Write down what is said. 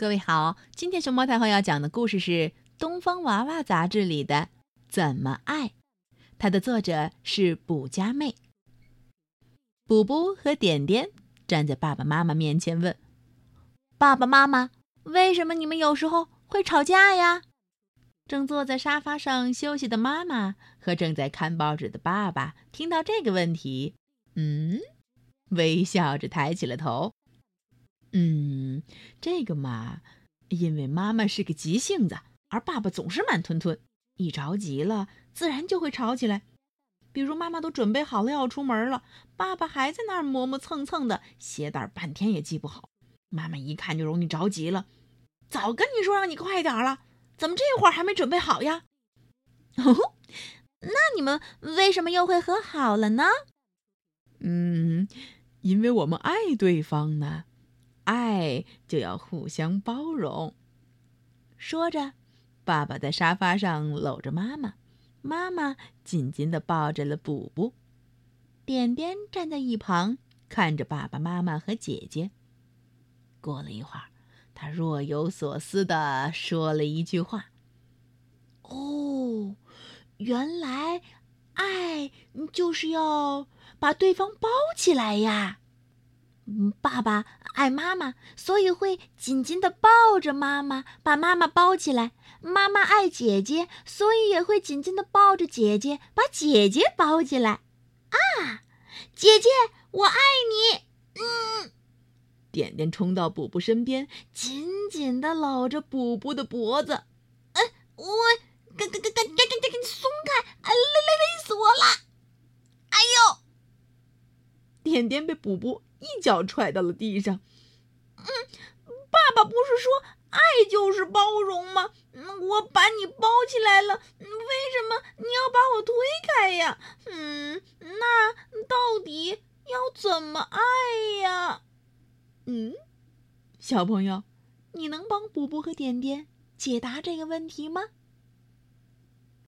各位好，今天熊猫太后要讲的故事是《东方娃娃》杂志里的《怎么爱》，它的作者是卜佳妹。卜卜和点点站在爸爸妈妈面前问：“爸爸妈妈，为什么你们有时候会吵架呀？”正坐在沙发上休息的妈妈和正在看报纸的爸爸听到这个问题，嗯，微笑着抬起了头。嗯，这个嘛，因为妈妈是个急性子，而爸爸总是慢吞吞，一着急了，自然就会吵起来。比如妈妈都准备好了要出门了，爸爸还在那儿磨磨蹭蹭的，鞋带半天也系不好。妈妈一看就容易着急了，早跟你说让你快点了，怎么这会儿还没准备好呀？哦，那你们为什么又会和好了呢？嗯，因为我们爱对方呢。爱就要互相包容。说着，爸爸在沙发上搂着妈妈，妈妈紧紧的抱着了补补。点点站在一旁看着爸爸妈妈和姐姐。过了一会儿，他若有所思的说了一句话：“哦，原来爱就是要把对方包起来呀。”爸爸爱妈妈，所以会紧紧的抱着妈妈，把妈妈包起来。妈妈爱姐姐，所以也会紧紧的抱着姐姐，把姐姐包起来。啊，姐姐，我爱你。嗯，点点冲到补补身边，紧紧的搂着补补的脖子。哎，我，跟跟跟点点被补补。一脚踹到了地上。嗯，爸爸不是说爱就是包容吗？我把你包起来了，为什么你要把我推开呀？嗯，那到底要怎么爱呀？嗯，小朋友，你能帮补补和点点解答这个问题吗？